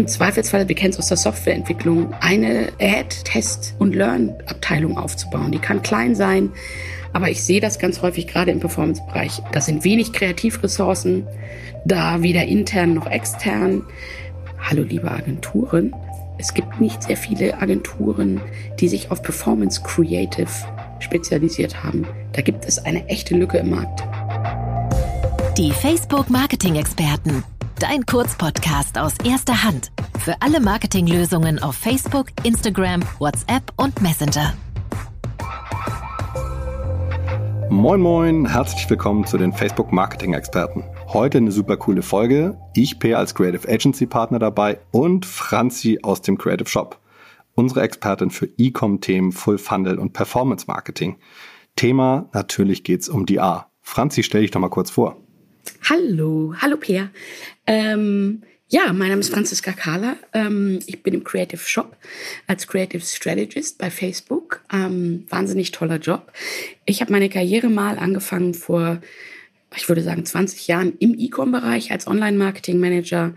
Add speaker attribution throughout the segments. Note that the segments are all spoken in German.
Speaker 1: im Zweifelsfall, wir kennen es aus der Softwareentwicklung, eine Add, Test und Learn-Abteilung aufzubauen. Die kann klein sein, aber ich sehe das ganz häufig gerade im Performance-Bereich. Das sind wenig Kreativressourcen, da weder intern noch extern. Hallo liebe Agenturen, es gibt nicht sehr viele Agenturen, die sich auf Performance Creative spezialisiert haben. Da gibt es eine echte Lücke im Markt.
Speaker 2: Die Facebook Marketing Experten. Dein Kurzpodcast aus erster Hand. Für alle Marketinglösungen auf Facebook, Instagram, WhatsApp und Messenger.
Speaker 3: Moin Moin, herzlich willkommen zu den Facebook Marketing Experten. Heute eine super coole Folge. Ich, Peer, als Creative Agency Partner dabei und Franzi aus dem Creative Shop. Unsere Expertin für E-Com-Themen, Full Funnel und Performance Marketing. Thema, natürlich geht's um die A. Franzi, stell dich doch mal kurz vor.
Speaker 1: Hallo, hallo Peer. Ähm, ja, mein Name ist Franziska Kahler. Ähm, ich bin im Creative Shop als Creative Strategist bei Facebook. Ähm, wahnsinnig toller Job. Ich habe meine Karriere mal angefangen vor, ich würde sagen, 20 Jahren im E-Com-Bereich als Online-Marketing-Manager.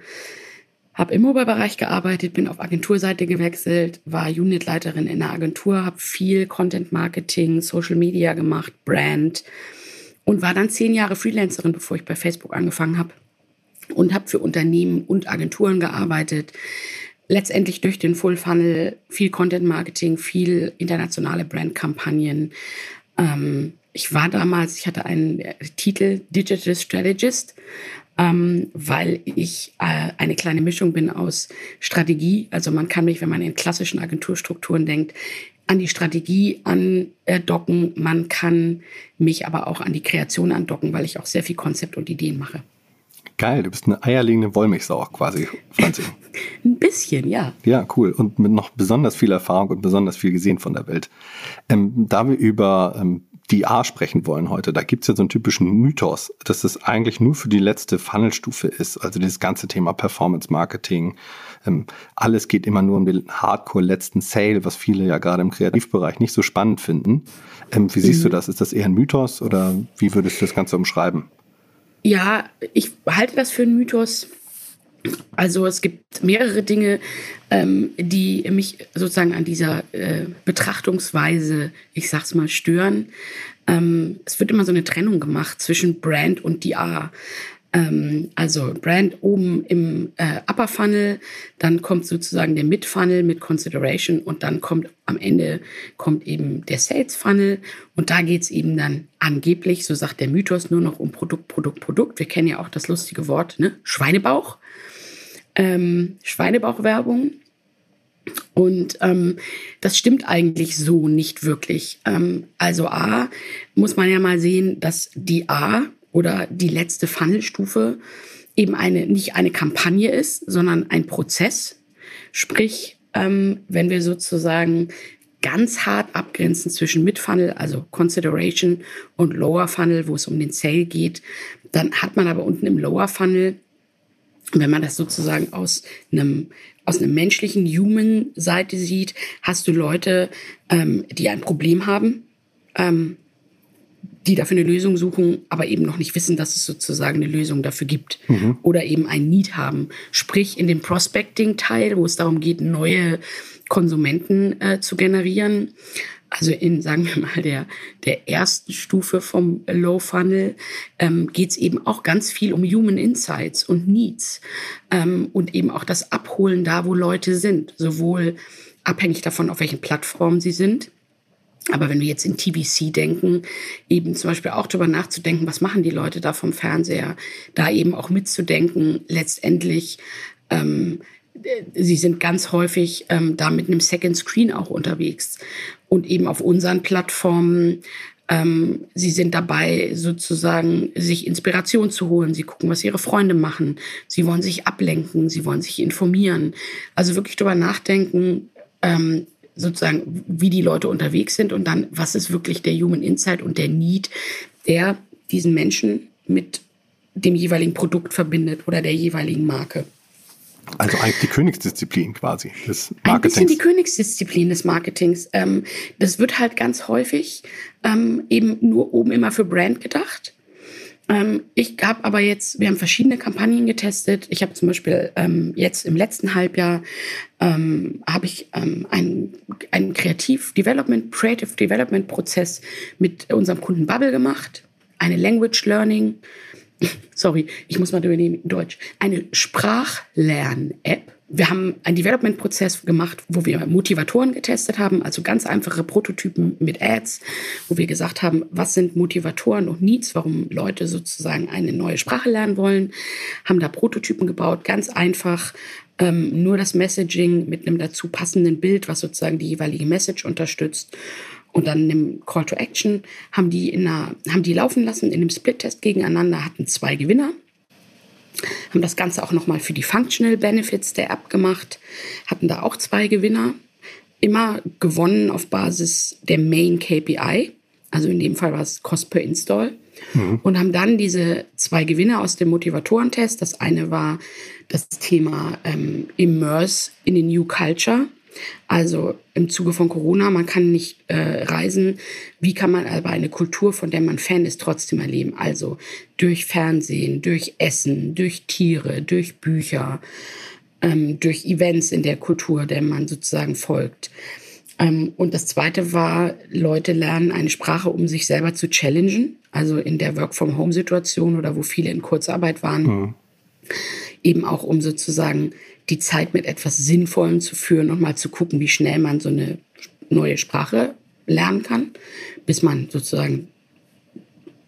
Speaker 1: Habe im Mobile-Bereich gearbeitet, bin auf Agenturseite gewechselt, war Unitleiterin in der Agentur, habe viel Content-Marketing, Social Media gemacht, Brand und war dann zehn Jahre Freelancerin, bevor ich bei Facebook angefangen habe und habe für Unternehmen und Agenturen gearbeitet. Letztendlich durch den Full Funnel, viel Content Marketing, viel internationale Brandkampagnen. Ähm, ich war damals, ich hatte einen Titel Digital Strategist, ähm, weil ich äh, eine kleine Mischung bin aus Strategie. Also man kann mich, wenn man in klassischen Agenturstrukturen denkt, an die Strategie andocken. Man kann mich aber auch an die Kreation andocken, weil ich auch sehr viel Konzept und Ideen mache.
Speaker 3: Geil, du bist eine eierlegende Wollmilchsau quasi, Franzi.
Speaker 1: Ein bisschen, ja.
Speaker 3: Ja, cool. Und mit noch besonders viel Erfahrung und besonders viel gesehen von der Welt. Ähm, da wir über ähm, die A sprechen wollen heute, da gibt es ja so einen typischen Mythos, dass es eigentlich nur für die letzte Funnelstufe ist. Also dieses ganze Thema Performance Marketing. Ähm, alles geht immer nur um den Hardcore letzten Sale, was viele ja gerade im Kreativbereich nicht so spannend finden. Ähm, wie siehst mhm. du das? Ist das eher ein Mythos oder wie würdest du das Ganze umschreiben?
Speaker 1: Ja, ich halte das für einen Mythos. Also es gibt mehrere Dinge, ähm, die mich sozusagen an dieser äh, Betrachtungsweise, ich sag's mal, stören. Ähm, es wird immer so eine Trennung gemacht zwischen Brand und DR. Ähm, also Brand oben im äh, Upper Funnel, dann kommt sozusagen der Mid Funnel mit Consideration und dann kommt am Ende kommt eben der Sales Funnel und da geht's eben dann angeblich, so sagt der Mythos, nur noch um Produkt, Produkt, Produkt. Wir kennen ja auch das lustige Wort, ne? Schweinebauch. Ähm, Schweinebauchwerbung. Und ähm, das stimmt eigentlich so nicht wirklich. Ähm, also A, muss man ja mal sehen, dass die A oder die letzte Funnelstufe eben eine, nicht eine Kampagne ist, sondern ein Prozess. Sprich, ähm, wenn wir sozusagen ganz hart abgrenzen zwischen Mid-Funnel, also Consideration und Lower Funnel, wo es um den Sale geht, dann hat man aber unten im Lower Funnel, wenn man das sozusagen aus einem aus einer menschlichen Human-Seite sieht, hast du Leute, ähm, die ein Problem haben, ähm, die dafür eine Lösung suchen, aber eben noch nicht wissen, dass es sozusagen eine Lösung dafür gibt mhm. oder eben ein Need haben. Sprich, in dem Prospecting-Teil, wo es darum geht, neue Konsumenten äh, zu generieren, also in, sagen wir mal, der, der ersten Stufe vom Low Funnel ähm, geht es eben auch ganz viel um Human Insights und Needs ähm, und eben auch das Abholen da, wo Leute sind, sowohl abhängig davon, auf welchen Plattformen sie sind, aber wenn wir jetzt in TVC denken, eben zum Beispiel auch darüber nachzudenken, was machen die Leute da vom Fernseher, da eben auch mitzudenken, letztendlich, ähm, sie sind ganz häufig ähm, da mit einem Second Screen auch unterwegs und eben auf unseren Plattformen. Ähm, sie sind dabei, sozusagen sich Inspiration zu holen. Sie gucken, was ihre Freunde machen. Sie wollen sich ablenken. Sie wollen sich informieren. Also wirklich darüber nachdenken, ähm, sozusagen, wie die Leute unterwegs sind und dann, was ist wirklich der Human Insight und der Need, der diesen Menschen mit dem jeweiligen Produkt verbindet oder der jeweiligen Marke.
Speaker 3: Also eigentlich die Königsdisziplin quasi des
Speaker 1: Marketings. Ein bisschen die Königsdisziplin des Marketings. Ähm, das wird halt ganz häufig ähm, eben nur oben immer für Brand gedacht. Ähm, ich habe aber jetzt, wir haben verschiedene Kampagnen getestet. Ich habe zum Beispiel ähm, jetzt im letzten Halbjahr ähm, habe ich ähm, einen, einen Kreativ Development, Creative Development Prozess mit unserem Kunden Bubble gemacht. Eine Language Learning, sorry, ich muss mal übernehmen Deutsch, eine Sprachlern-App. Wir haben einen Development-Prozess gemacht, wo wir Motivatoren getestet haben, also ganz einfache Prototypen mit Ads, wo wir gesagt haben, was sind Motivatoren und Needs, warum Leute sozusagen eine neue Sprache lernen wollen, haben da Prototypen gebaut, ganz einfach, ähm, nur das Messaging mit einem dazu passenden Bild, was sozusagen die jeweilige Message unterstützt. Und dann im Call to Action haben die in einer, haben die laufen lassen in einem Split-Test gegeneinander, hatten zwei Gewinner haben das Ganze auch nochmal für die Functional Benefits der App gemacht, hatten da auch zwei Gewinner, immer gewonnen auf Basis der Main KPI, also in dem Fall war es Cost per Install. Mhm. Und haben dann diese zwei Gewinner aus dem Motivatorentest. Das eine war das Thema ähm, Immerse in the New Culture. Also im Zuge von Corona, man kann nicht äh, reisen. Wie kann man aber eine Kultur, von der man Fan ist, trotzdem erleben? Also durch Fernsehen, durch Essen, durch Tiere, durch Bücher, ähm, durch Events in der Kultur, der man sozusagen folgt. Ähm, und das Zweite war, Leute lernen eine Sprache, um sich selber zu challengen. Also in der Work-from-Home-Situation oder wo viele in Kurzarbeit waren. Mhm. Eben auch um sozusagen die Zeit mit etwas Sinnvollem zu führen und mal zu gucken, wie schnell man so eine neue Sprache lernen kann, bis man sozusagen,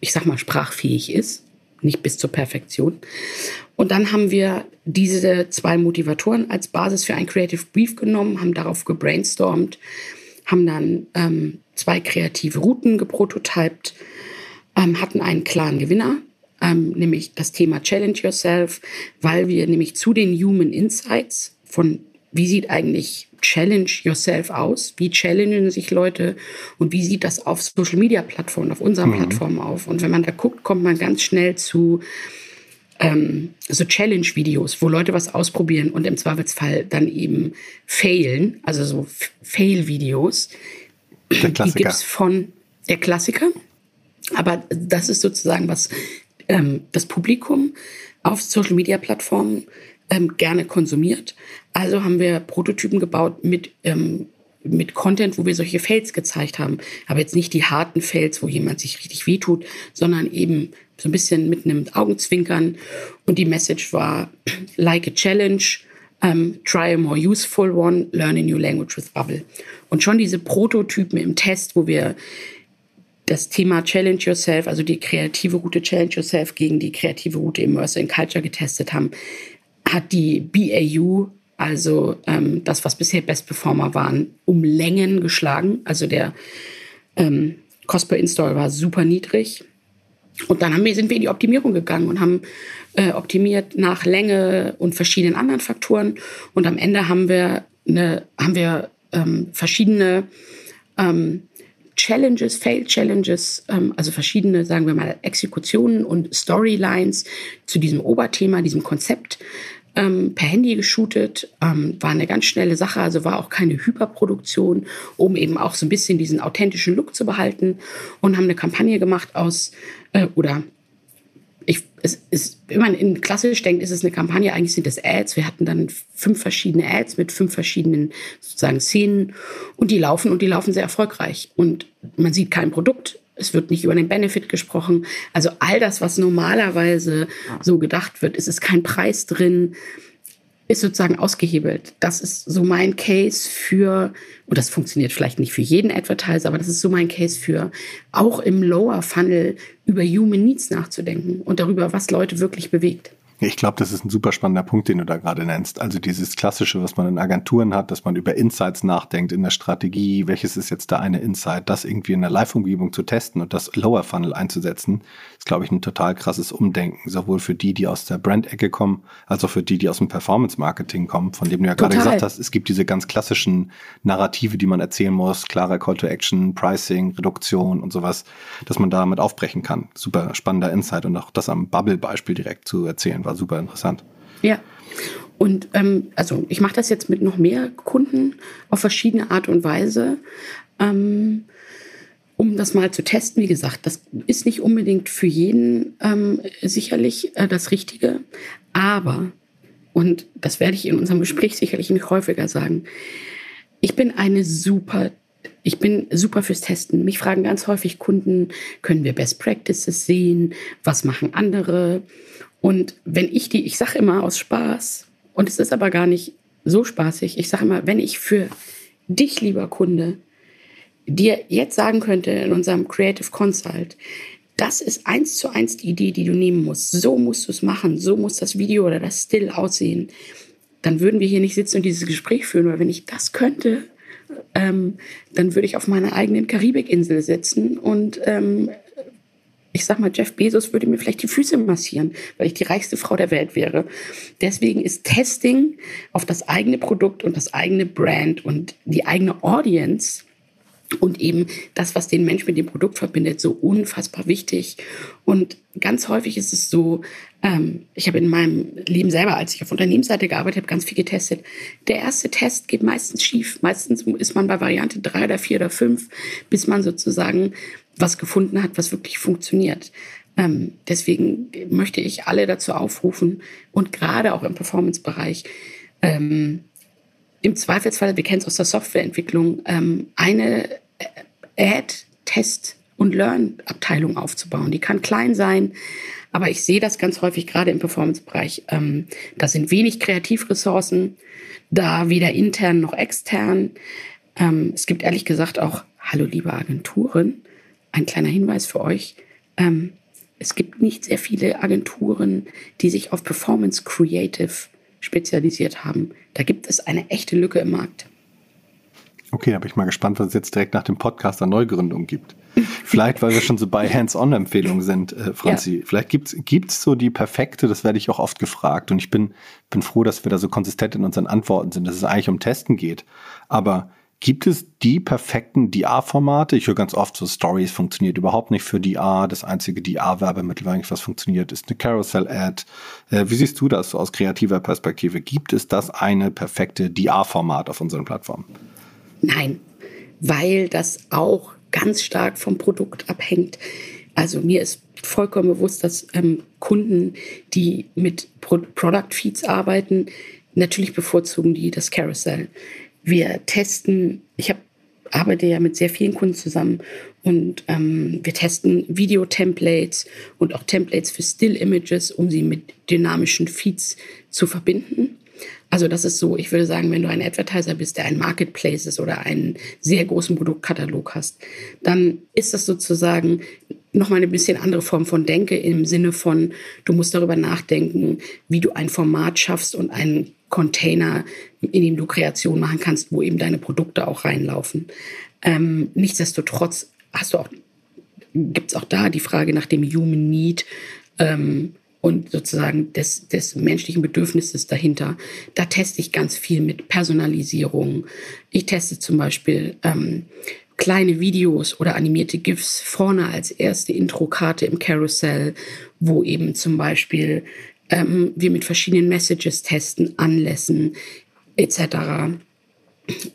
Speaker 1: ich sag mal, sprachfähig ist, nicht bis zur Perfektion. Und dann haben wir diese zwei Motivatoren als Basis für ein Creative Brief genommen, haben darauf gebrainstormt, haben dann ähm, zwei kreative Routen geprototypt, ähm, hatten einen klaren Gewinner, ähm, nämlich das Thema Challenge Yourself, weil wir nämlich zu den Human Insights von wie sieht eigentlich Challenge Yourself aus? Wie challengen sich Leute? Und wie sieht das auf Social Media Plattformen, auf unseren mhm. Plattformen auf? Und wenn man da guckt, kommt man ganz schnell zu ähm, so Challenge-Videos, wo Leute was ausprobieren und im Zweifelsfall dann eben failen, also so Fail-Videos. Die gibt es von der Klassiker. Aber das ist sozusagen was ähm, das Publikum auf Social-Media-Plattformen ähm, gerne konsumiert. Also haben wir Prototypen gebaut mit, ähm, mit Content, wo wir solche Fails gezeigt haben. Aber jetzt nicht die harten Fails, wo jemand sich richtig wehtut, sondern eben so ein bisschen mit einem Augenzwinkern. Und die Message war, like a challenge, um, try a more useful one, learn a new language with Bubble. Und schon diese Prototypen im Test, wo wir das Thema Challenge Yourself, also die kreative Route Challenge Yourself gegen die kreative Route Immersive in Culture getestet haben, hat die BAU, also ähm, das, was bisher Best Performer waren, um Längen geschlagen. Also der ähm, Cost per Install war super niedrig. Und dann haben wir, sind wir in die Optimierung gegangen und haben äh, optimiert nach Länge und verschiedenen anderen Faktoren. Und am Ende haben wir, eine, haben wir ähm, verschiedene ähm, Challenges, Failed Challenges, ähm, also verschiedene, sagen wir mal, Exekutionen und Storylines zu diesem Oberthema, diesem Konzept ähm, per Handy geshootet. Ähm, war eine ganz schnelle Sache, also war auch keine Hyperproduktion, um eben auch so ein bisschen diesen authentischen Look zu behalten und haben eine Kampagne gemacht aus, äh, oder ich, es ist, wenn man in klassisch denkt, ist es eine Kampagne, eigentlich sind das Ads. Wir hatten dann fünf verschiedene Ads mit fünf verschiedenen sozusagen Szenen und die laufen und die laufen sehr erfolgreich. Und man sieht kein Produkt, es wird nicht über den Benefit gesprochen. Also all das, was normalerweise so gedacht wird, es ist kein Preis drin ist sozusagen ausgehebelt. Das ist so mein Case für, und das funktioniert vielleicht nicht für jeden Advertiser, aber das ist so mein Case für auch im Lower Funnel über Human Needs nachzudenken und darüber, was Leute wirklich bewegt.
Speaker 3: Ich glaube, das ist ein super spannender Punkt, den du da gerade nennst. Also dieses Klassische, was man in Agenturen hat, dass man über Insights nachdenkt in der Strategie, welches ist jetzt der eine Insight, das irgendwie in der Live-Umgebung zu testen und das Lower Funnel einzusetzen, ist, glaube ich, ein total krasses Umdenken, sowohl für die, die aus der Brand-Ecke kommen, als auch für die, die aus dem Performance-Marketing kommen, von dem du ja gerade gesagt hast, es gibt diese ganz klassischen Narrative, die man erzählen muss, klarer Call to Action, Pricing, Reduktion und sowas, dass man damit aufbrechen kann. Super spannender Insight und auch das am Bubble-Beispiel direkt zu erzählen war super interessant.
Speaker 1: Ja. Und ähm, also ich mache das jetzt mit noch mehr Kunden auf verschiedene Art und Weise, ähm, um das mal zu testen. Wie gesagt, das ist nicht unbedingt für jeden ähm, sicherlich äh, das Richtige, aber, und das werde ich in unserem Gespräch sicherlich nicht häufiger sagen, ich bin eine super ich bin super fürs Testen. Mich fragen ganz häufig Kunden, können wir Best Practices sehen? Was machen andere? Und wenn ich die, ich sage immer aus Spaß, und es ist aber gar nicht so spaßig, ich sage immer, wenn ich für dich, lieber Kunde, dir jetzt sagen könnte in unserem Creative Consult, das ist eins zu eins die Idee, die du nehmen musst. So musst du es machen, so muss das Video oder das Still aussehen. Dann würden wir hier nicht sitzen und dieses Gespräch führen, weil wenn ich das könnte, ähm, dann würde ich auf meiner eigenen Karibikinsel sitzen und ähm, ich sag mal, Jeff Bezos würde mir vielleicht die Füße massieren, weil ich die reichste Frau der Welt wäre. Deswegen ist Testing auf das eigene Produkt und das eigene Brand und die eigene Audience und eben das, was den Mensch mit dem Produkt verbindet, so unfassbar wichtig. Und ganz häufig ist es so, ähm, ich habe in meinem Leben selber, als ich auf Unternehmensseite gearbeitet habe, ganz viel getestet. Der erste Test geht meistens schief. Meistens ist man bei Variante drei oder vier oder fünf, bis man sozusagen was gefunden hat, was wirklich funktioniert. Ähm, deswegen möchte ich alle dazu aufrufen und gerade auch im Performance-Bereich, ähm, im Zweifelsfall, wir kennen es aus der Softwareentwicklung, ähm, eine Ad, Test und Learn-Abteilung aufzubauen. Die kann klein sein, aber ich sehe das ganz häufig gerade im Performance-Bereich. Ähm, da sind wenig Kreativressourcen, da weder intern noch extern. Ähm, es gibt ehrlich gesagt auch, hallo liebe Agenturen, ein kleiner Hinweis für euch. Ähm, es gibt nicht sehr viele Agenturen, die sich auf Performance Creative spezialisiert haben. Da gibt es eine echte Lücke im Markt.
Speaker 3: Okay, da bin ich mal gespannt, was es jetzt direkt nach dem Podcast an Neugründung gibt. Vielleicht, weil wir schon so bei Hands-on-Empfehlungen sind, äh, Franzi. Ja. Vielleicht gibt es so die perfekte, das werde ich auch oft gefragt. Und ich bin, bin froh, dass wir da so konsistent in unseren Antworten sind, dass es eigentlich um Testen geht. Aber Gibt es die perfekten DR-Formate? Ich höre ganz oft so Stories funktioniert überhaupt nicht für DR. Das einzige DR-Werbemittel, was funktioniert, ist eine Carousel-Ad. Äh, wie siehst du das aus kreativer Perspektive? Gibt es das eine perfekte DR-Format auf unseren Plattformen?
Speaker 1: Nein, weil das auch ganz stark vom Produkt abhängt. Also mir ist vollkommen bewusst, dass ähm, Kunden, die mit Pro Product Feeds arbeiten, natürlich bevorzugen die das Carousel. Wir testen, ich hab, arbeite ja mit sehr vielen Kunden zusammen und ähm, wir testen Video-Templates und auch Templates für Still-Images, um sie mit dynamischen Feeds zu verbinden. Also das ist so, ich würde sagen, wenn du ein Advertiser bist, der ein Marketplace ist oder einen sehr großen Produktkatalog hast, dann ist das sozusagen nochmal eine bisschen andere Form von Denke im Sinne von, du musst darüber nachdenken, wie du ein Format schaffst und einen Container, in dem du Kreation machen kannst, wo eben deine Produkte auch reinlaufen. Ähm, nichtsdestotrotz hast du auch, gibt es auch da die Frage nach dem Human Need ähm, und sozusagen des, des menschlichen Bedürfnisses dahinter. Da teste ich ganz viel mit Personalisierung. Ich teste zum Beispiel ähm, kleine Videos oder animierte GIFs vorne als erste Introkarte im Carousel, wo eben zum Beispiel ähm, wir mit verschiedenen Messages testen, Anlässen etc.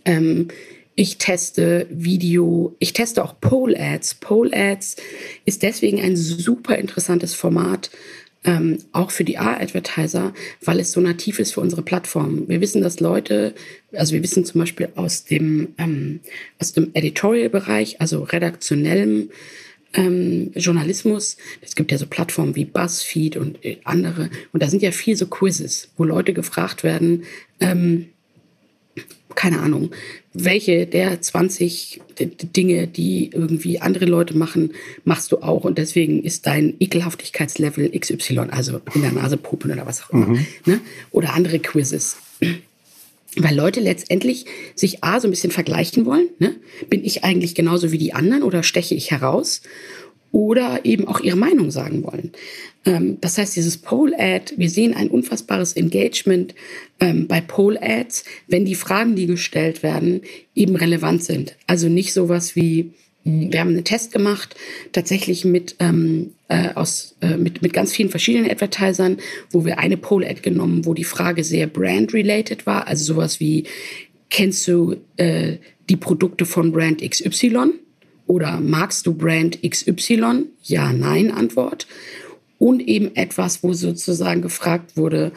Speaker 1: Ähm, ich teste Video, ich teste auch Pole Ads. Pole Ads ist deswegen ein super interessantes Format, ähm, auch für die A-Advertiser, weil es so nativ ist für unsere Plattform. Wir wissen, dass Leute, also wir wissen zum Beispiel aus dem, ähm, aus dem Editorial-Bereich, also redaktionellem ähm, Journalismus. Es gibt ja so Plattformen wie BuzzFeed und äh, andere. Und da sind ja viel so Quizzes, wo Leute gefragt werden, ähm, keine Ahnung, welche der 20 Dinge, die irgendwie andere Leute machen, machst du auch. Und deswegen ist dein Ekelhaftigkeitslevel XY, also in der Nase pupen oder was auch immer. Mhm. Ne? Oder andere Quizzes weil Leute letztendlich sich A so ein bisschen vergleichen wollen. Ne? Bin ich eigentlich genauso wie die anderen oder steche ich heraus? Oder eben auch ihre Meinung sagen wollen. Ähm, das heißt, dieses Poll-Ad, wir sehen ein unfassbares Engagement ähm, bei Poll-Ads, wenn die Fragen, die gestellt werden, eben relevant sind. Also nicht sowas wie, wir haben einen Test gemacht, tatsächlich mit, ähm, äh, aus, äh, mit, mit ganz vielen verschiedenen Advertisern, wo wir eine Poll-Ad genommen, wo die Frage sehr brand-related war, also sowas wie, kennst du äh, die Produkte von Brand XY? Oder magst du Brand XY? Ja, nein, Antwort. Und eben etwas, wo sozusagen gefragt wurde,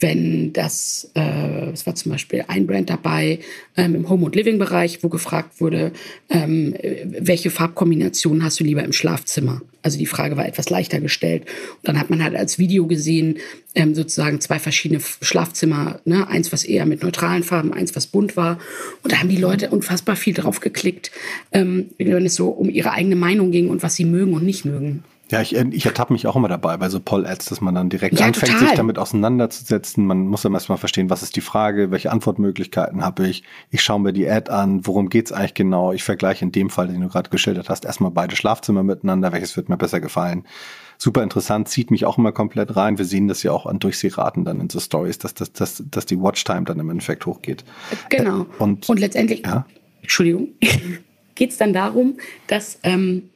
Speaker 1: wenn das, äh, es war zum Beispiel ein Brand dabei ähm, im Home- und Living-Bereich, wo gefragt wurde, ähm, welche Farbkombination hast du lieber im Schlafzimmer? Also die Frage war etwas leichter gestellt. Und dann hat man halt als Video gesehen, ähm, sozusagen zwei verschiedene Schlafzimmer, ne? eins, was eher mit neutralen Farben, eins, was bunt war. Und da haben die Leute unfassbar viel drauf geklickt, ähm, wenn es so um ihre eigene Meinung ging und was sie mögen und nicht mögen.
Speaker 3: Ja, ich, ich ertappe mich auch immer dabei bei so Poll-Ads, dass man dann direkt ja, anfängt, total. sich damit auseinanderzusetzen. Man muss dann erstmal verstehen, was ist die Frage, welche Antwortmöglichkeiten habe ich. Ich schaue mir die Ad an, worum geht's eigentlich genau. Ich vergleiche in dem Fall, den du gerade geschildert hast, erstmal beide Schlafzimmer miteinander, welches wird mir besser gefallen. Super interessant, zieht mich auch immer komplett rein. Wir sehen das ja auch an Durchsehraten dann in so Stories, dass, dass, dass, dass die Watchtime dann im Endeffekt hochgeht.
Speaker 1: Genau. Äh, und, und letztendlich, ja? Entschuldigung, geht's dann darum, dass ähm,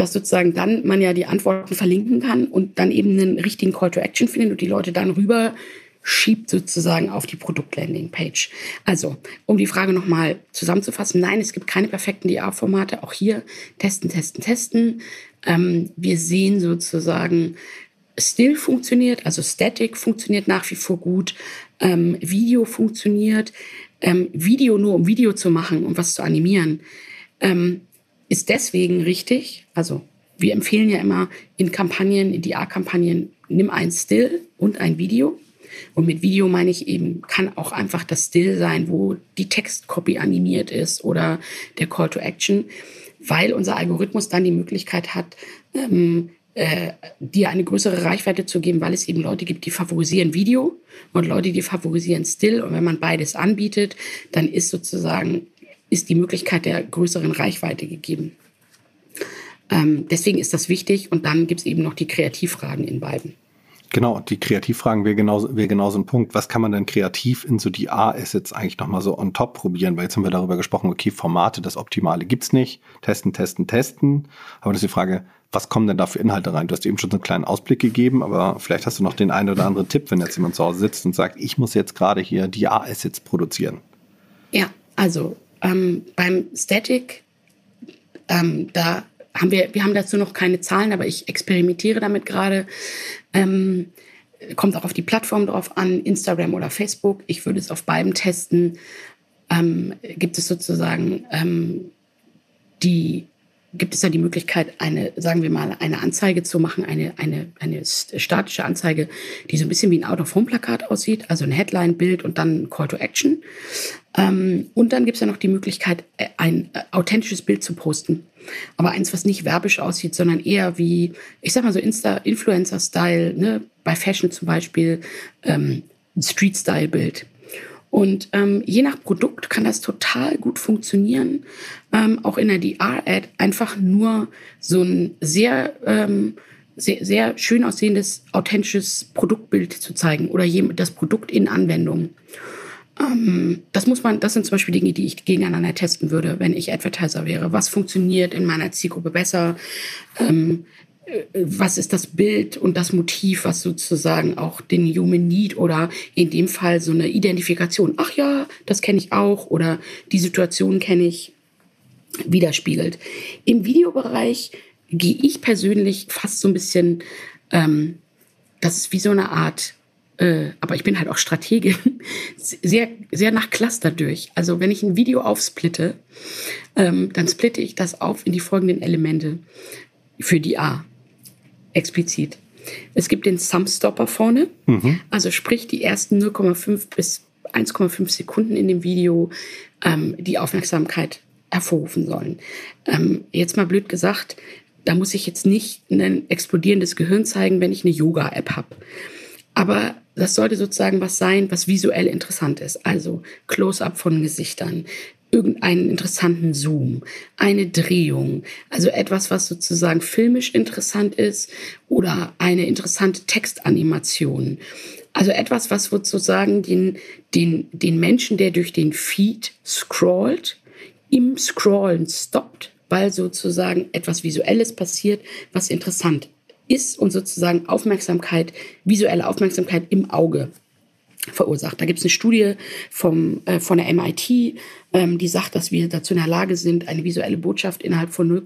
Speaker 1: dass sozusagen dann man ja die Antworten verlinken kann und dann eben einen richtigen Call to Action findet und die Leute dann rüber schiebt sozusagen auf die Produktlanding-Page. Also, um die Frage nochmal zusammenzufassen, nein, es gibt keine perfekten DA-Formate. Auch hier testen, testen, testen. Ähm, wir sehen sozusagen, Still funktioniert, also Static funktioniert nach wie vor gut, ähm, Video funktioniert. Ähm, Video nur um Video zu machen um was zu animieren, ähm, ist deswegen richtig. Also wir empfehlen ja immer in Kampagnen, in DA-Kampagnen, nimm ein Still und ein Video. Und mit Video meine ich eben, kann auch einfach das Still sein, wo die Textcopy animiert ist oder der Call to Action, weil unser Algorithmus dann die Möglichkeit hat, ähm, äh, dir eine größere Reichweite zu geben, weil es eben Leute gibt, die favorisieren Video und Leute, die favorisieren Still. Und wenn man beides anbietet, dann ist sozusagen ist die Möglichkeit der größeren Reichweite gegeben. Ähm, deswegen ist das wichtig und dann gibt es eben noch die Kreativfragen in beiden.
Speaker 3: Genau, die Kreativfragen wäre genauso, wäre genauso ein Punkt. Was kann man denn kreativ in so die A-Assets eigentlich nochmal so on top probieren? Weil jetzt haben wir darüber gesprochen, okay, Formate, das Optimale gibt's nicht. Testen, testen, testen. Aber das ist die Frage, was kommen denn da für Inhalte rein? Du hast eben schon so einen kleinen Ausblick gegeben, aber vielleicht hast du noch den einen oder anderen Tipp, wenn jetzt jemand zu Hause sitzt und sagt, ich muss jetzt gerade hier die A-Assets produzieren.
Speaker 1: Ja, also ähm, beim Static, ähm, da haben wir, wir haben dazu noch keine Zahlen, aber ich experimentiere damit gerade. Ähm, kommt auch auf die Plattform drauf an, Instagram oder Facebook. Ich würde es auf beiden testen. Ähm, gibt es sozusagen ähm, die gibt es da die Möglichkeit, eine, sagen wir mal, eine Anzeige zu machen, eine, eine, eine statische Anzeige, die so ein bisschen wie ein Out-of-Home-Plakat aussieht, also ein Headline-Bild und dann Call to Action. Ähm, und dann gibt es ja noch die Möglichkeit, äh, ein äh, authentisches Bild zu posten. Aber eins, was nicht werbisch aussieht, sondern eher wie, ich sag mal so Insta-Influencer-Style, ne? bei Fashion zum Beispiel, ähm, Street-Style-Bild. Und ähm, je nach Produkt kann das total gut funktionieren, ähm, auch in der DR-Ad einfach nur so ein sehr, ähm, sehr, sehr schön aussehendes, authentisches Produktbild zu zeigen oder das Produkt in Anwendung. Ähm, das muss man, das sind zum Beispiel Dinge, die ich gegeneinander testen würde, wenn ich Advertiser wäre. Was funktioniert in meiner Zielgruppe besser? Äh, was ist das Bild und das Motiv, was sozusagen auch den Human Need oder in dem Fall so eine Identifikation, ach ja, das kenne ich auch oder die Situation kenne ich, widerspiegelt. Im Videobereich gehe ich persönlich fast so ein bisschen, ähm, das ist wie so eine Art, äh, aber ich bin halt auch Strategin, sehr, sehr nach Cluster durch. Also wenn ich ein Video aufsplitte, ähm, dann splitte ich das auf in die folgenden Elemente für die A explizit. Es gibt den Sum-Stopper vorne, mhm. also sprich die ersten 0,5 bis 1,5 Sekunden in dem Video ähm, die Aufmerksamkeit hervorrufen sollen. Ähm, jetzt mal blöd gesagt, da muss ich jetzt nicht ein explodierendes Gehirn zeigen, wenn ich eine Yoga-App habe. Aber das sollte sozusagen was sein, was visuell interessant ist. Also Close-up von Gesichtern, irgendeinen interessanten Zoom, eine Drehung, also etwas, was sozusagen filmisch interessant ist oder eine interessante Textanimation. Also etwas, was sozusagen den, den, den Menschen, der durch den Feed scrollt, im Scrollen stoppt, weil sozusagen etwas Visuelles passiert, was interessant ist und sozusagen Aufmerksamkeit, visuelle Aufmerksamkeit im Auge verursacht. Da gibt es eine Studie vom, äh, von der MIT, ähm, die sagt, dass wir dazu in der Lage sind, eine visuelle Botschaft innerhalb von 0,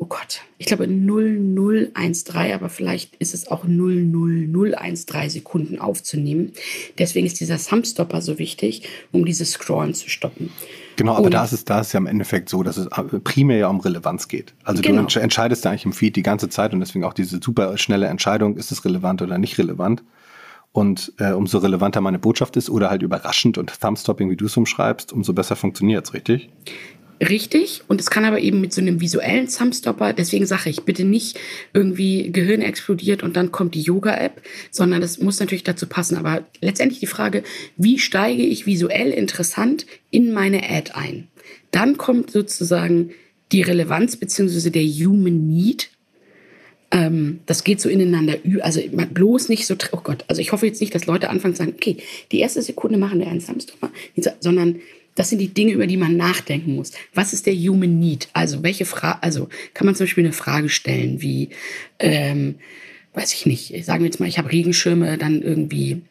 Speaker 1: oh Gott, ich glaube 0013, aber vielleicht ist es auch 00013 Sekunden aufzunehmen. Deswegen ist dieser Thumbstopper so wichtig, um dieses Scrollen zu stoppen.
Speaker 3: Genau, aber da ist, es, da ist ja im Endeffekt so, dass es primär ja um Relevanz geht. Also genau. du entscheidest ja eigentlich im Feed die ganze Zeit und deswegen auch diese super schnelle Entscheidung, ist es relevant oder nicht relevant. Und äh, umso relevanter meine Botschaft ist oder halt überraschend und Thumbstopping, wie du es umschreibst, umso besser funktioniert es, richtig?
Speaker 1: richtig und es kann aber eben mit so einem visuellen Thumbstopper, deswegen sage ich, bitte nicht irgendwie Gehirn explodiert und dann kommt die Yoga-App, sondern das muss natürlich dazu passen. Aber letztendlich die Frage, wie steige ich visuell interessant in meine Ad ein? Dann kommt sozusagen die Relevanz beziehungsweise der Human Need. Ähm, das geht so ineinander, also bloß nicht so, oh Gott, also ich hoffe jetzt nicht, dass Leute anfangen zu sagen, okay, die erste Sekunde machen wir einen Thumbstopper, sondern das sind die Dinge, über die man nachdenken muss. Was ist der Human Need? Also welche Frage, also kann man zum Beispiel eine Frage stellen wie, ähm, weiß ich nicht, sagen wir jetzt mal, ich habe Regenschirme, dann irgendwie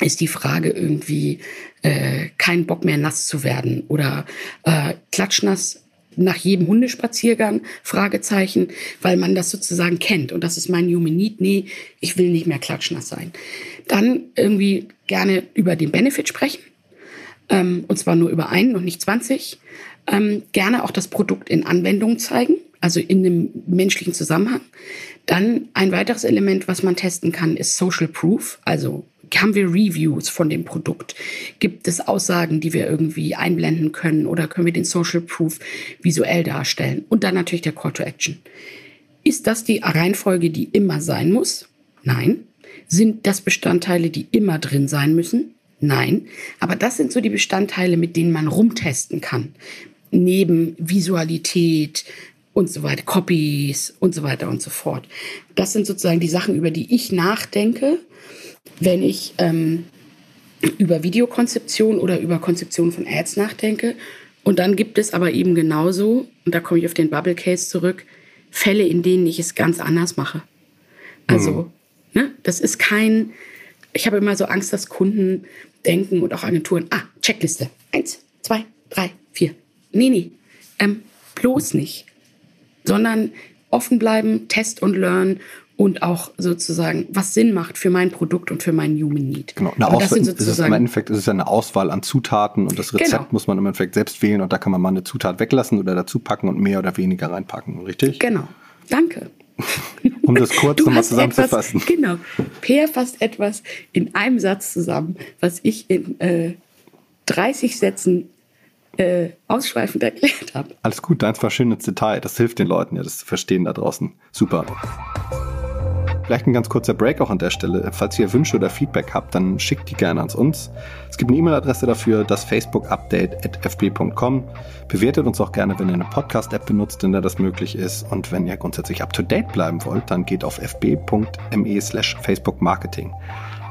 Speaker 1: ist die Frage irgendwie äh, kein Bock mehr nass zu werden oder äh, klatschnass nach jedem Hundespaziergang Fragezeichen, weil man das sozusagen kennt und das ist mein Human Need. Nee, ich will nicht mehr klatschnass sein. Dann irgendwie gerne über den Benefit sprechen ähm, und zwar nur über einen und nicht 20. Ähm, gerne auch das Produkt in Anwendung zeigen, also in einem menschlichen Zusammenhang. Dann ein weiteres Element, was man testen kann, ist Social Proof, also haben wir Reviews von dem Produkt? Gibt es Aussagen, die wir irgendwie einblenden können oder können wir den Social Proof visuell darstellen? Und dann natürlich der Call to Action. Ist das die Reihenfolge, die immer sein muss? Nein. Sind das Bestandteile, die immer drin sein müssen? Nein, aber das sind so die Bestandteile, mit denen man rumtesten kann. Neben Visualität und so weiter, Copies und so weiter und so fort. Das sind sozusagen die Sachen, über die ich nachdenke, wenn ich ähm, über Videokonzeption oder über Konzeption von Ads nachdenke. Und dann gibt es aber eben genauso, und da komme ich auf den Bubble Case zurück, Fälle, in denen ich es ganz anders mache. Also, mhm. ne, das ist kein, ich habe immer so Angst, dass Kunden denken und auch Agenturen, ah, Checkliste. Eins, zwei, drei, vier. Nee, nee, ähm, bloß nicht. Sondern offen bleiben, test und learn und auch sozusagen, was Sinn macht für mein Produkt und für meinen Human Need.
Speaker 3: Genau, eine Auswahl, ist es im Endeffekt ist es ja eine Auswahl an Zutaten und das Rezept genau. muss man im Endeffekt selbst wählen und da kann man mal eine Zutat weglassen oder dazu packen und mehr oder weniger reinpacken, richtig?
Speaker 1: Genau. Danke.
Speaker 3: um das kurz nochmal zusammenzufassen.
Speaker 1: Etwas, genau. Peer fasst etwas in einem Satz zusammen, was ich in äh, 30 Sätzen äh, ausschweifend erklärt habe.
Speaker 3: Alles gut, deins war schön ins Detail. Das hilft den Leuten ja, das zu verstehen da draußen. Super. Vielleicht ein ganz kurzer Break auch an der Stelle. Falls ihr Wünsche oder Feedback habt, dann schickt die gerne ans uns. Es gibt eine E-Mail-Adresse dafür, das Facebook-Update at fb.com. Bewertet uns auch gerne, wenn ihr eine Podcast-App benutzt, in der das möglich ist. Und wenn ihr grundsätzlich up-to-date bleiben wollt, dann geht auf fb.me slash Facebook Marketing.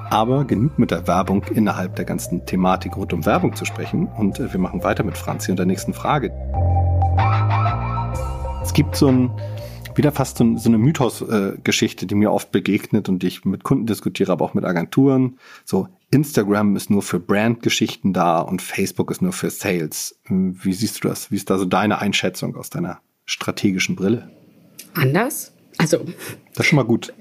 Speaker 3: Aber genug mit der Werbung innerhalb der ganzen Thematik rund um Werbung zu sprechen. Und wir machen weiter mit Franzi und der nächsten Frage. Es gibt so ein wieder fast so, so eine Mythos-Geschichte, die mir oft begegnet und die ich mit Kunden diskutiere, aber auch mit Agenturen. So, Instagram ist nur für Brandgeschichten da und Facebook ist nur für Sales. Wie siehst du das? Wie ist da so deine Einschätzung aus deiner strategischen Brille?
Speaker 1: Anders? Also.
Speaker 3: Das ist schon mal gut.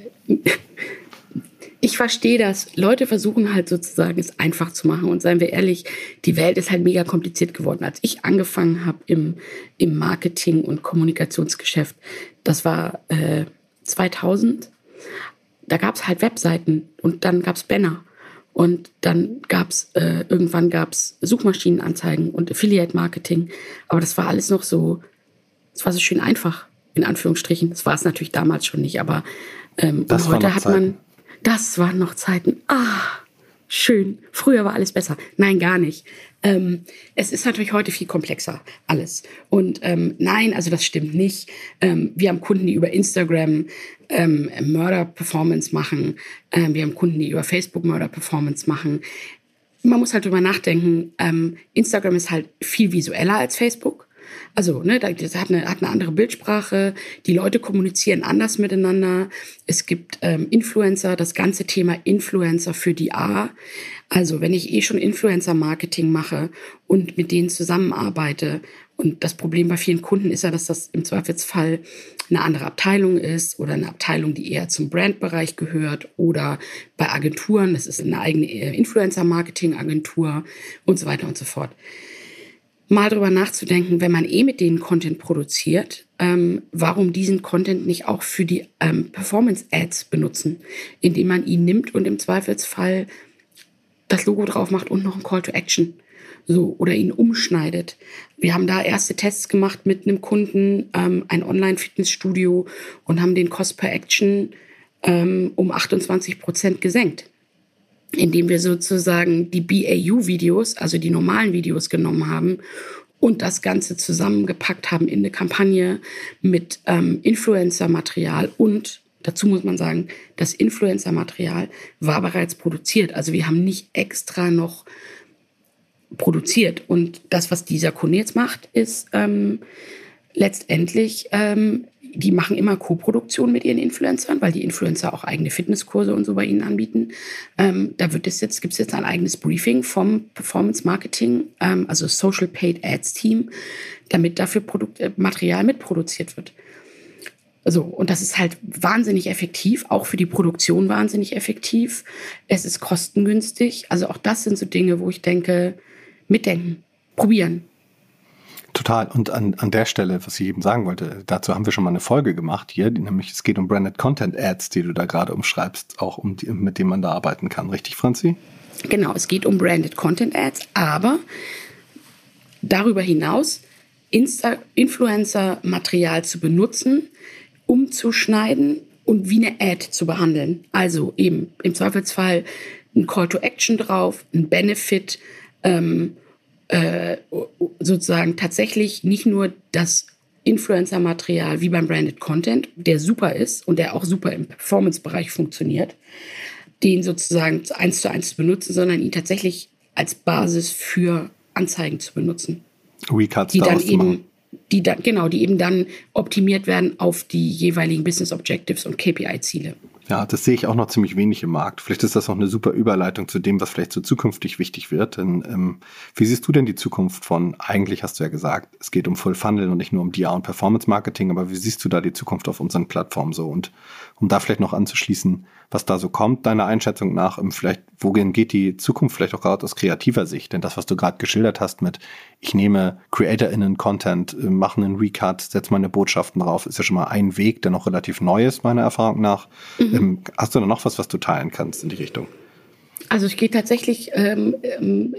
Speaker 1: ich verstehe das. Leute versuchen halt sozusagen es einfach zu machen. Und seien wir ehrlich, die Welt ist halt mega kompliziert geworden. Als ich angefangen habe im, im Marketing- und Kommunikationsgeschäft, das war äh, 2000, da gab es halt Webseiten und dann gab es Banner. Und dann gab es, äh, irgendwann gab es Suchmaschinenanzeigen und Affiliate-Marketing. Aber das war alles noch so, es war so schön einfach, in Anführungsstrichen. Das war es natürlich damals schon nicht, aber ähm, heute hat man das waren noch Zeiten. Ah, schön. Früher war alles besser. Nein, gar nicht. Ähm, es ist natürlich heute viel komplexer, alles. Und ähm, nein, also das stimmt nicht. Ähm, wir haben Kunden, die über Instagram ähm, Mörder-Performance machen. Ähm, wir haben Kunden, die über Facebook Mörder-Performance machen. Man muss halt drüber nachdenken. Ähm, Instagram ist halt viel visueller als Facebook. Also, ne, das hat eine, hat eine andere Bildsprache. Die Leute kommunizieren anders miteinander. Es gibt ähm, Influencer, das ganze Thema Influencer für die A. Also, wenn ich eh schon Influencer-Marketing mache und mit denen zusammenarbeite, und das Problem bei vielen Kunden ist ja, dass das im Zweifelsfall eine andere Abteilung ist oder eine Abteilung, die eher zum Brandbereich gehört oder bei Agenturen, das ist eine eigene äh, Influencer-Marketing-Agentur und so weiter und so fort mal drüber nachzudenken, wenn man eh mit denen Content produziert, ähm, warum diesen Content nicht auch für die ähm, Performance-Ads benutzen, indem man ihn nimmt und im Zweifelsfall das Logo drauf macht und noch ein Call to Action. So, oder ihn umschneidet. Wir haben da erste Tests gemacht mit einem Kunden, ähm, ein Online-Fitnessstudio und haben den Cost per Action ähm, um 28 Prozent gesenkt indem wir sozusagen die BAU-Videos, also die normalen Videos genommen haben und das Ganze zusammengepackt haben in eine Kampagne mit ähm, Influencer-Material und dazu muss man sagen, das Influencer-Material war bereits produziert. Also wir haben nicht extra noch produziert. Und das, was dieser Kunde jetzt macht, ist ähm, letztendlich ähm, die machen immer Co-Produktion mit ihren Influencern, weil die Influencer auch eigene Fitnesskurse und so bei ihnen anbieten. Ähm, da wird es jetzt, gibt es jetzt ein eigenes Briefing vom Performance Marketing, ähm, also Social Paid Ads Team, damit dafür Produkt, äh, Material mitproduziert wird. So, und das ist halt wahnsinnig effektiv, auch für die Produktion wahnsinnig effektiv. Es ist kostengünstig. Also auch das sind so Dinge, wo ich denke, mitdenken, probieren.
Speaker 3: Total. Und an, an der Stelle, was ich eben sagen wollte, dazu haben wir schon mal eine Folge gemacht hier, nämlich es geht um Branded Content Ads, die du da gerade umschreibst, auch um die, mit denen man da arbeiten kann. Richtig, Franzi?
Speaker 1: Genau, es geht um Branded Content Ads, aber darüber hinaus Influencer-Material zu benutzen, umzuschneiden und wie eine Ad zu behandeln. Also eben im Zweifelsfall ein Call to Action drauf, ein Benefit, ähm, äh, sozusagen tatsächlich nicht nur das Influencer-Material wie beim Branded Content, der super ist und der auch super im Performance-Bereich funktioniert, den sozusagen eins zu eins zu benutzen, sondern ihn tatsächlich als Basis für Anzeigen zu benutzen.
Speaker 3: Recuts
Speaker 1: die dann eben, die dann, genau, die eben dann optimiert werden auf die jeweiligen Business Objectives und KPI-Ziele.
Speaker 3: Ja, das sehe ich auch noch ziemlich wenig im Markt. Vielleicht ist das auch eine super Überleitung zu dem, was vielleicht so zukünftig wichtig wird. Denn ähm, wie siehst du denn die Zukunft von, eigentlich hast du ja gesagt, es geht um Full Funnel und nicht nur um DR und Performance Marketing, aber wie siehst du da die Zukunft auf unseren Plattformen so? Und um da vielleicht noch anzuschließen, was da so kommt, deiner Einschätzung nach, ähm, vielleicht, wohin geht die Zukunft vielleicht auch gerade aus kreativer Sicht? Denn das, was du gerade geschildert hast mit, ich nehme CreatorInnen Content, äh, mache einen Recut, setze meine Botschaften drauf, ist ja schon mal ein Weg, der noch relativ neu ist, meiner Erfahrung nach. Mhm. Ähm, hast du da noch was, was du teilen kannst in die Richtung?
Speaker 1: Also ich gehe tatsächlich ähm, ähm,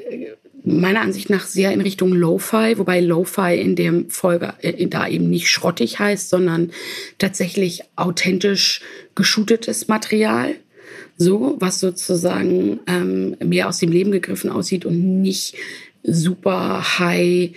Speaker 1: meiner Ansicht nach sehr in Richtung Lo-Fi, wobei Lo-Fi in dem Folge äh, da eben nicht schrottig heißt, sondern tatsächlich authentisch geshootetes Material. So, was sozusagen ähm, mehr aus dem Leben gegriffen aussieht und nicht super high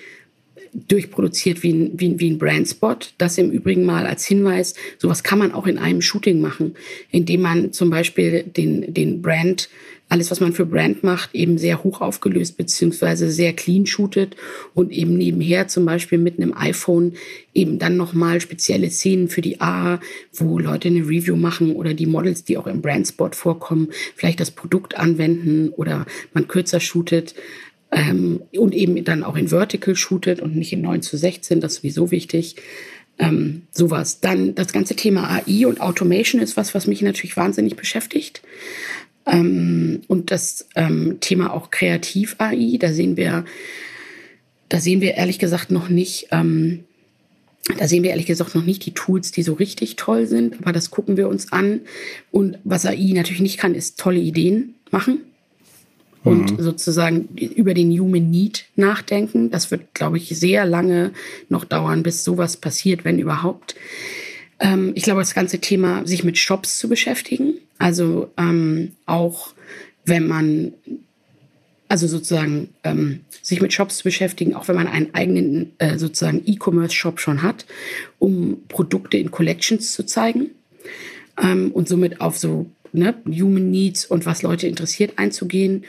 Speaker 1: durchproduziert wie ein, wie, wie ein Brandspot. Das im Übrigen mal als Hinweis, sowas kann man auch in einem Shooting machen, indem man zum Beispiel den, den Brand, alles was man für Brand macht, eben sehr hoch aufgelöst beziehungsweise sehr clean shootet und eben nebenher zum Beispiel mit einem iPhone eben dann nochmal spezielle Szenen für die A, wo Leute eine Review machen oder die Models, die auch im Brandspot vorkommen, vielleicht das Produkt anwenden oder man kürzer shootet ähm, und eben dann auch in Vertical shootet und nicht in 9 zu 16, das ist sowieso wichtig. Ähm, sowas. Dann das ganze Thema AI und Automation ist was, was mich natürlich wahnsinnig beschäftigt. Ähm, und das ähm, Thema auch Kreativ-AI, da sehen wir, da sehen wir ehrlich gesagt noch nicht, ähm, da sehen wir ehrlich gesagt noch nicht die Tools, die so richtig toll sind, aber das gucken wir uns an. Und was AI natürlich nicht kann, ist tolle Ideen machen und mhm. sozusagen über den Human Need nachdenken. Das wird, glaube ich, sehr lange noch dauern, bis sowas passiert, wenn überhaupt. Ähm, ich glaube, das ganze Thema, sich mit Shops zu beschäftigen, also ähm, auch wenn man, also sozusagen ähm, sich mit Shops zu beschäftigen, auch wenn man einen eigenen äh, sozusagen E-Commerce-Shop schon hat, um Produkte in Collections zu zeigen ähm, und somit auf so ne, Human Needs und was Leute interessiert einzugehen.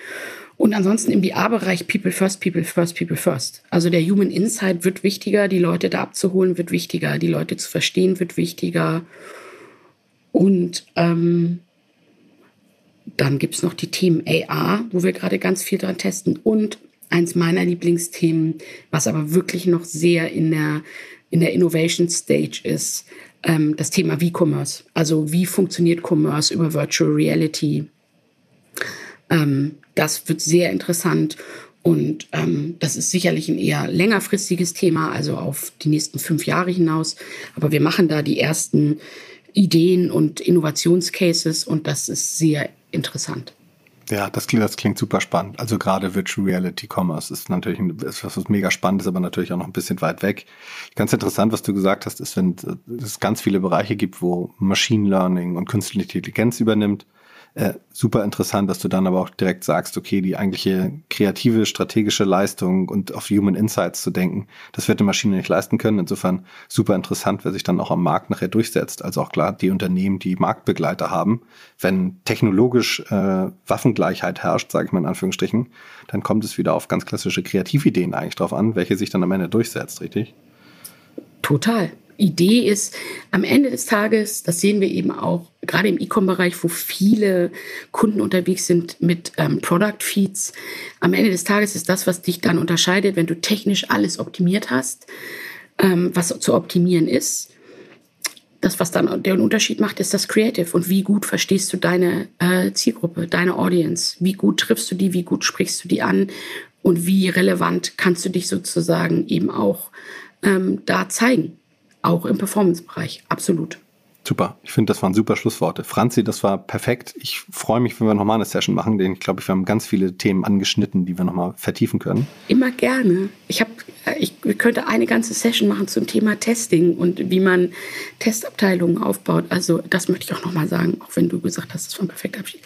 Speaker 1: Und ansonsten im BA-Bereich People First, People First, People First. Also der Human Insight wird wichtiger, die Leute da abzuholen wird wichtiger, die Leute zu verstehen wird wichtiger. Und ähm, dann gibt es noch die Themen AR, wo wir gerade ganz viel dran testen. Und eins meiner Lieblingsthemen, was aber wirklich noch sehr in der, in der Innovation Stage ist, ähm, das Thema V-Commerce. Also wie funktioniert Commerce über Virtual Reality? Ähm, das wird sehr interessant und ähm, das ist sicherlich ein eher längerfristiges Thema, also auf die nächsten fünf Jahre hinaus. Aber wir machen da die ersten Ideen und Innovationscases und das ist sehr interessant.
Speaker 3: Ja, das klingt, das klingt super spannend. Also gerade Virtual Reality Commerce ist natürlich etwas, was mega spannend ist, aber natürlich auch noch ein bisschen weit weg. Ganz interessant, was du gesagt hast, ist, wenn es ganz viele Bereiche gibt, wo Machine Learning und künstliche Intelligenz übernimmt äh, super interessant, dass du dann aber auch direkt sagst, okay, die eigentliche kreative, strategische Leistung und auf Human Insights zu denken, das wird eine Maschine nicht leisten können. Insofern super interessant, wer sich dann auch am Markt nachher durchsetzt. Also auch klar, die Unternehmen, die Marktbegleiter haben, wenn technologisch äh, Waffengleichheit herrscht, sage ich mal in Anführungsstrichen, dann kommt es wieder auf ganz klassische Kreativideen eigentlich drauf an, welche sich dann am Ende durchsetzt, richtig?
Speaker 1: Total. Idee ist, am Ende des Tages, das sehen wir eben auch gerade im E-Com-Bereich, wo viele Kunden unterwegs sind mit ähm, Product Feeds. Am Ende des Tages ist das, was dich dann unterscheidet, wenn du technisch alles optimiert hast, ähm, was zu optimieren ist. Das, was dann den Unterschied macht, ist das Creative. Und wie gut verstehst du deine äh, Zielgruppe, deine Audience? Wie gut triffst du die? Wie gut sprichst du die an? Und wie relevant kannst du dich sozusagen eben auch ähm, da zeigen? Auch im Performance-Bereich. Absolut.
Speaker 3: Super. Ich finde, das waren super Schlussworte. Franzi, das war perfekt. Ich freue mich, wenn wir nochmal eine Session machen, denn ich glaube, wir haben ganz viele Themen angeschnitten, die wir nochmal vertiefen können.
Speaker 1: Immer gerne. Ich habe, ich könnte eine ganze Session machen zum Thema Testing und wie man Testabteilungen aufbaut. Also, das möchte ich auch nochmal sagen, auch wenn du gesagt hast, das war ein perfekter Abschied.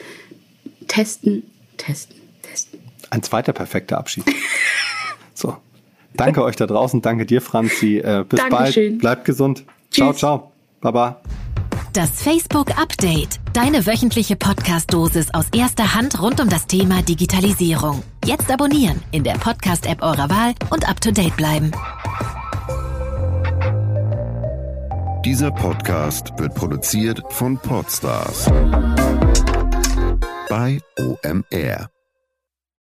Speaker 1: Testen, testen, testen.
Speaker 3: Ein zweiter perfekter Abschied. Danke euch da draußen. Danke dir, Franzi. Äh, bis Dankeschön. bald. Bleibt gesund. Tschüss. Ciao, ciao. Baba.
Speaker 2: Das Facebook Update. Deine wöchentliche Podcast-Dosis aus erster Hand rund um das Thema Digitalisierung. Jetzt abonnieren in der Podcast-App eurer Wahl und up to date bleiben.
Speaker 4: Dieser Podcast wird produziert von Podstars bei OMR.